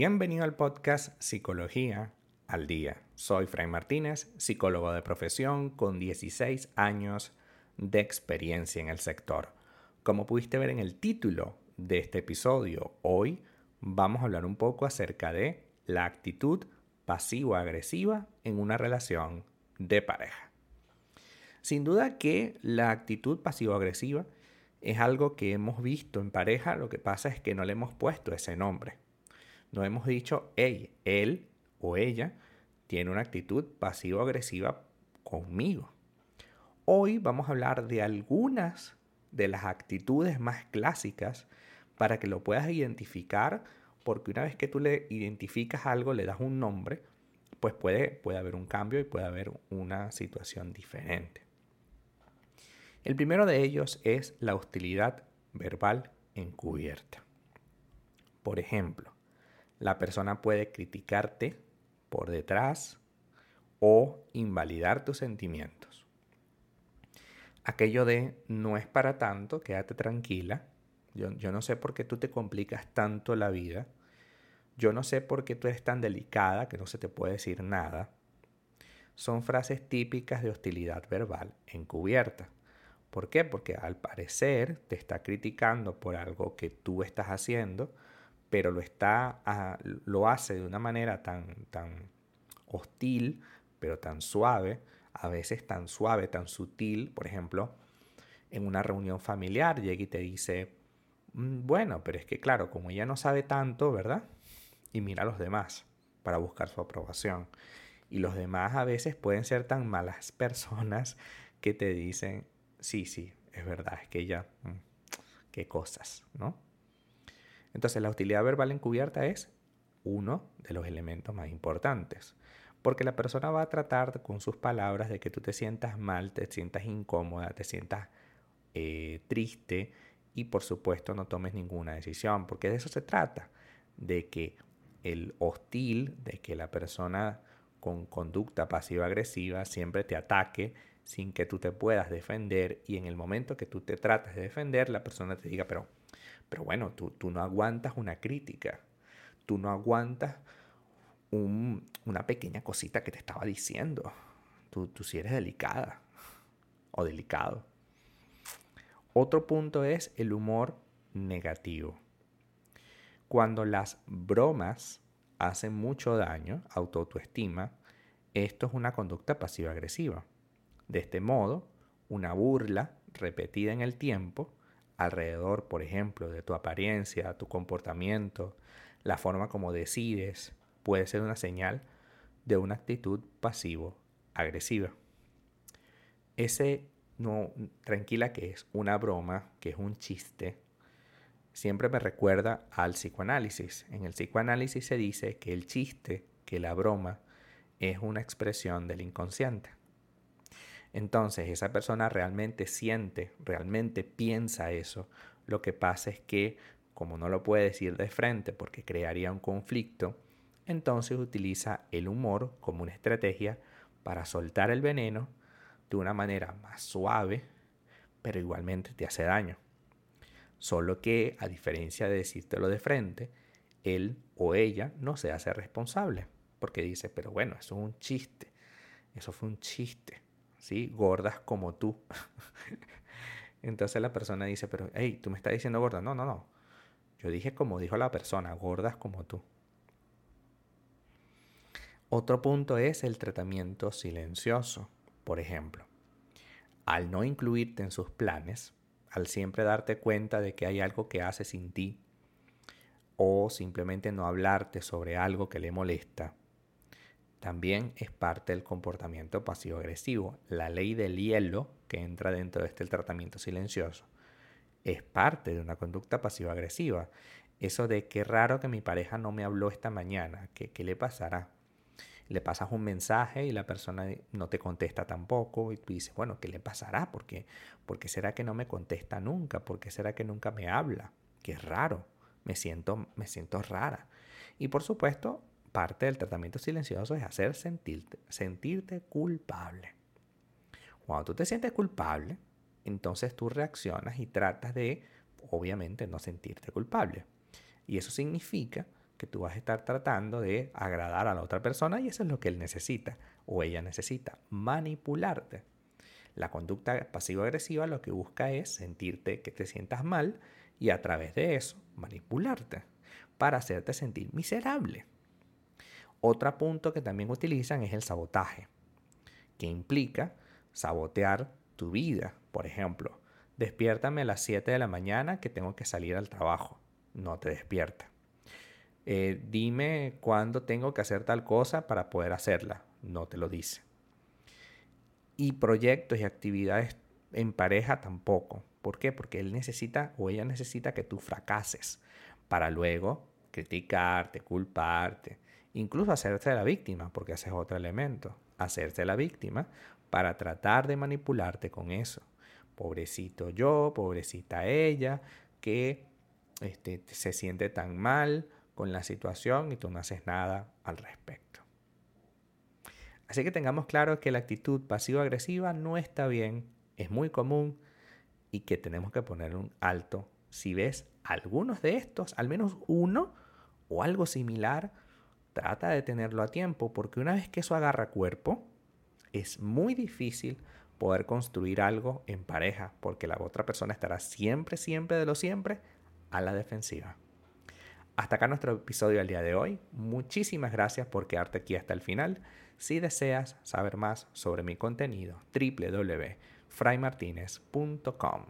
Bienvenido al podcast Psicología al Día. Soy Fray Martínez, psicólogo de profesión con 16 años de experiencia en el sector. Como pudiste ver en el título de este episodio, hoy vamos a hablar un poco acerca de la actitud pasivo-agresiva en una relación de pareja. Sin duda que la actitud pasivo-agresiva es algo que hemos visto en pareja, lo que pasa es que no le hemos puesto ese nombre. No hemos dicho, hey, él o ella tiene una actitud pasivo-agresiva conmigo. Hoy vamos a hablar de algunas de las actitudes más clásicas para que lo puedas identificar, porque una vez que tú le identificas algo, le das un nombre, pues puede, puede haber un cambio y puede haber una situación diferente. El primero de ellos es la hostilidad verbal encubierta. Por ejemplo, la persona puede criticarte por detrás o invalidar tus sentimientos. Aquello de no es para tanto, quédate tranquila. Yo, no sé por qué tú te complicas tanto la vida. Yo no sé por qué tú eres tan delicada que no se te puede decir nada. Son frases típicas de hostilidad verbal encubierta. ¿Por qué? Porque al parecer te está criticando por algo que tú estás haciendo pero lo, está, ah, lo hace de una manera tan, tan hostil, pero tan suave, a veces tan suave, tan sutil, por ejemplo, en una reunión familiar llega y te dice, mm, bueno, pero es que claro, como ella no sabe tanto, ¿verdad? Y mira a los demás para buscar su aprobación. Y los demás a veces pueden ser tan malas personas que te dicen, sí, sí, es verdad, es que ella, mm, qué cosas, ¿no? Entonces la hostilidad verbal encubierta es uno de los elementos más importantes, porque la persona va a tratar con sus palabras de que tú te sientas mal, te sientas incómoda, te sientas eh, triste y por supuesto no tomes ninguna decisión, porque de eso se trata, de que el hostil, de que la persona con conducta pasiva-agresiva siempre te ataque sin que tú te puedas defender y en el momento que tú te tratas de defender, la persona te diga, pero pero bueno, tú, no aguantas una crítica, tú no aguantas una pequeña cosita que te estaba diciendo. Tú, tú sí eres delicada o delicado. Otro punto es el humor negativo. Cuando las bromas hacen mucho daño a tu autoestima, esto es una conducta pasiva-agresiva. De este modo, una burla repetida en el tiempo alrededor, por ejemplo, de tu apariencia, tu comportamiento, la forma como decides, puede ser una señal de una actitud pasivo-agresiva. Ese no, tranquila que es una broma, que es un chiste, siempre me recuerda al psicoanálisis. En el psicoanálisis se dice que el chiste, que la broma, es una expresión del inconsciente. Entonces esa persona realmente siente, realmente piensa eso. Lo que pasa es que como no lo puede decir de frente porque crearía un conflicto, entonces utiliza el humor como una estrategia para soltar el veneno de una manera más suave, pero igualmente te hace daño. Solo que, a diferencia de decírtelo de frente, él o ella no se hace responsable, porque dice, pero bueno, eso es un chiste, eso fue un chiste. ¿Sí? Gordas como tú. Entonces la persona dice, pero, hey, tú me estás diciendo gorda. No, no, no. Yo dije como dijo la persona, gordas como tú. Otro punto es el tratamiento silencioso. Por ejemplo, al no incluirte en sus planes, al siempre darte cuenta de que hay algo que hace sin ti, o simplemente no hablarte sobre algo que le molesta, también es parte del comportamiento pasivo-agresivo. La ley del hielo, que entra dentro de este tratamiento silencioso, es parte de una conducta pasivo-agresiva. Eso de qué raro que mi pareja no me habló esta mañana, ¿qué, qué le pasará? Le pasas un mensaje y la persona no te contesta tampoco y tú dices, bueno, ¿qué le pasará? ¿Por qué, ¿Por qué será que no me contesta nunca? ¿Por qué será que nunca me habla? Qué raro, me siento, me siento rara. Y por supuesto, parte del tratamiento silencioso es hacer sentirte, sentirte culpable. Cuando tú te sientes culpable, entonces tú reaccionas y tratas de, obviamente, no sentirte culpable. Y eso significa que tú vas a estar tratando de agradar a la otra persona y eso es lo que él necesita o ella necesita, manipularte. La conducta pasivo-agresiva lo que busca es sentirte que te sientas mal y a través de eso manipularte para hacerte sentir miserable. Otro punto que también utilizan es el sabotaje, que implica sabotear tu vida. Por ejemplo, despiértame a las 7 de la mañana que tengo que salir al trabajo. No te despierta. Eh, dime cuándo tengo que hacer tal cosa para poder hacerla. No te lo dice. Y proyectos y actividades en pareja tampoco. ¿Por qué? Porque él necesita o ella necesita que tú fracases para luego criticarte, culparte, incluso hacerse la víctima, porque ese es otro elemento, hacerse la víctima para tratar de manipularte con eso. Pobrecito yo, pobrecita ella, que este, se siente tan mal con la situación y tú no haces nada al respecto. Así que tengamos claro que la actitud pasivo-agresiva no está bien, es muy común y que tenemos que poner un alto. Si ves algunos de estos, al menos uno o algo similar, trata de tenerlo a tiempo porque una vez que eso agarra cuerpo, es muy difícil poder construir algo en pareja porque la otra persona estará siempre, siempre de lo siempre a la defensiva. Hasta acá nuestro episodio del día de hoy. Muchísimas gracias por quedarte aquí hasta el final. Si deseas saber más sobre mi contenido, www.fraymartinez.com.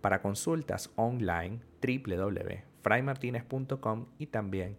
Para consultas online, www.fraymartinez.com y también